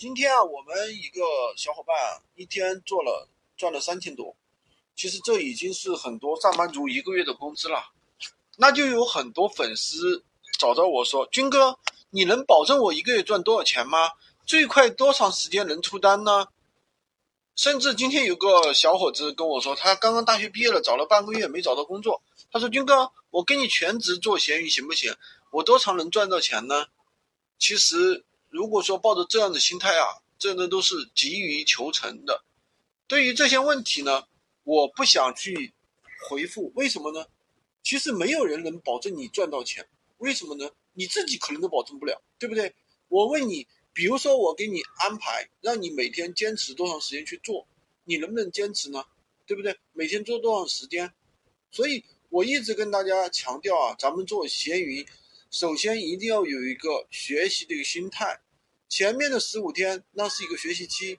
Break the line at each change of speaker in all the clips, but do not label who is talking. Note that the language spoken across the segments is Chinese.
今天啊，我们一个小伙伴一天做了赚了三千多，其实这已经是很多上班族一个月的工资了。那就有很多粉丝找到我说：“军哥，你能保证我一个月赚多少钱吗？最快多长时间能出单呢？”甚至今天有个小伙子跟我说，他刚刚大学毕业了，找了半个月没找到工作。他说：“军哥，我给你全职做闲鱼行不行？我多长能赚到钱呢？”其实。如果说抱着这样的心态啊，这的都是急于求成的。对于这些问题呢，我不想去回复，为什么呢？其实没有人能保证你赚到钱，为什么呢？你自己可能都保证不了，对不对？我问你，比如说我给你安排，让你每天坚持多长时间去做，你能不能坚持呢？对不对？每天做多长时间？所以我一直跟大家强调啊，咱们做闲鱼。首先一定要有一个学习的一个心态，前面的十五天那是一个学习期，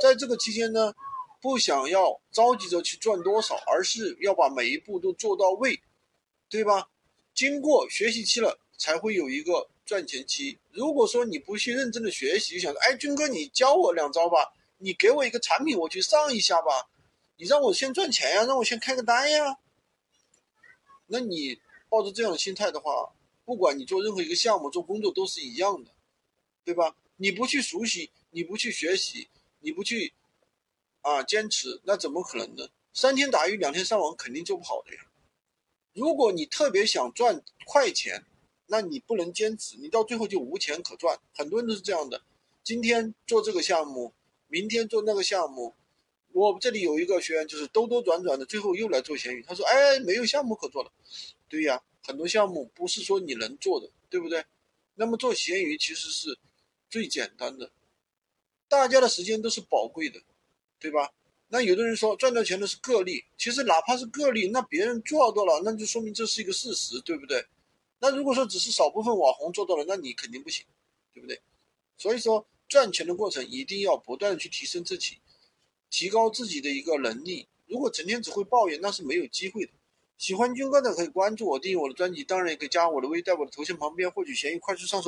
在这个期间呢，不想要着急着去赚多少，而是要把每一步都做到位，对吧？经过学习期了，才会有一个赚钱期。如果说你不去认真的学习，就想着哎，军哥你教我两招吧，你给我一个产品我去上一下吧，你让我先赚钱呀，让我先开个单呀，那你抱着这样的心态的话。不管你做任何一个项目、做工作都是一样的，对吧？你不去熟悉，你不去学习，你不去啊坚持，那怎么可能呢？三天打鱼两天晒网肯定做不好的呀。如果你特别想赚快钱，那你不能坚持，你到最后就无钱可赚。很多人都是这样的，今天做这个项目，明天做那个项目。我这里有一个学员，就是兜兜转转的，最后又来做闲鱼。他说：“哎，没有项目可做了。”对呀。很多项目不是说你能做的，对不对？那么做闲鱼其实是最简单的，大家的时间都是宝贵的，对吧？那有的人说赚到钱的是个例，其实哪怕是个例，那别人做到了，那就说明这是一个事实，对不对？那如果说只是少部分网红做到了，那你肯定不行，对不对？所以说赚钱的过程一定要不断的去提升自己，提高自己的一个能力。如果整天只会抱怨，那是没有机会的。喜欢军哥的可以关注我，订阅我的专辑，当然也可以加我的微，在我的头像旁边获取闲鱼快速上手。